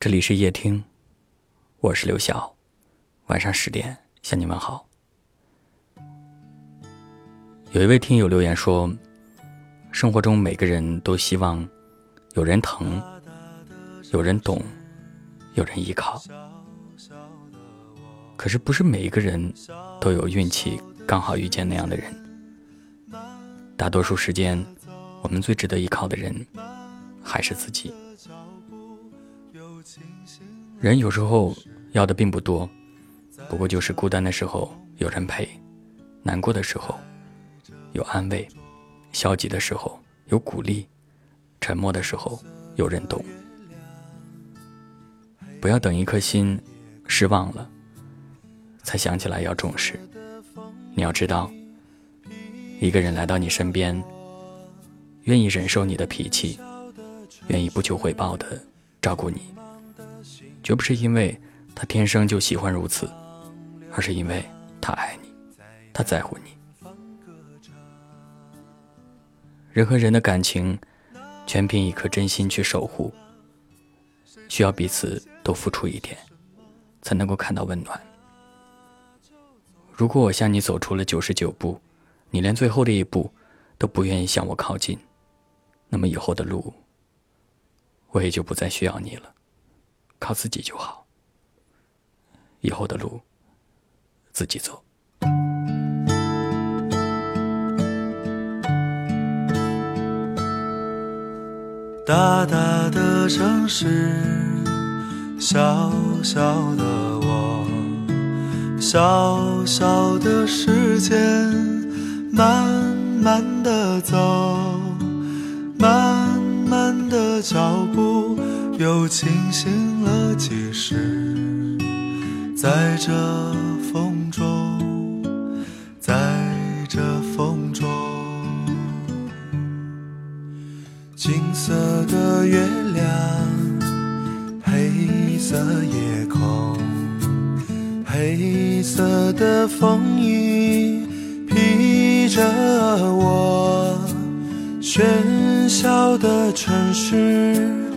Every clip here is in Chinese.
这里是夜听，我是刘晓。晚上十点向你问好。有一位听友留言说：“生活中每个人都希望有人疼，有人懂，有人依靠。可是不是每一个人都有运气刚好遇见那样的人。大多数时间，我们最值得依靠的人还是自己。”人有时候要的并不多，不过就是孤单的时候有人陪，难过的时候有安慰，消极的时候有鼓励，沉默的时候有人懂。不要等一颗心失望了，才想起来要重视。你要知道，一个人来到你身边，愿意忍受你的脾气，愿意不求回报的照顾你。绝不是因为他天生就喜欢如此，而是因为他爱你，他在乎你。人和人的感情，全凭一颗真心去守护。需要彼此都付出一点，才能够看到温暖。如果我向你走出了九十九步，你连最后的一步都不愿意向我靠近，那么以后的路，我也就不再需要你了。靠自己就好，以后的路自己走。大大的城市，小小的我，小小的时间，慢慢的走，清醒了几时？在这风中，在这风中，金色的月亮，黑色夜空，黑色的风衣披着我，喧嚣的城市。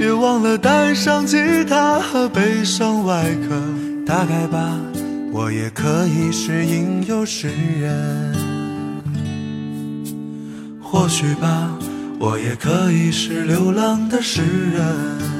别忘了带上吉他和悲伤外壳，大概吧，我也可以是吟游诗人。或许吧，我也可以是流浪的诗人。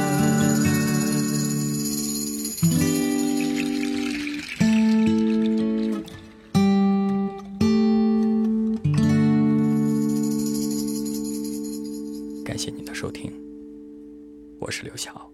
感谢您的收听，我是刘晓。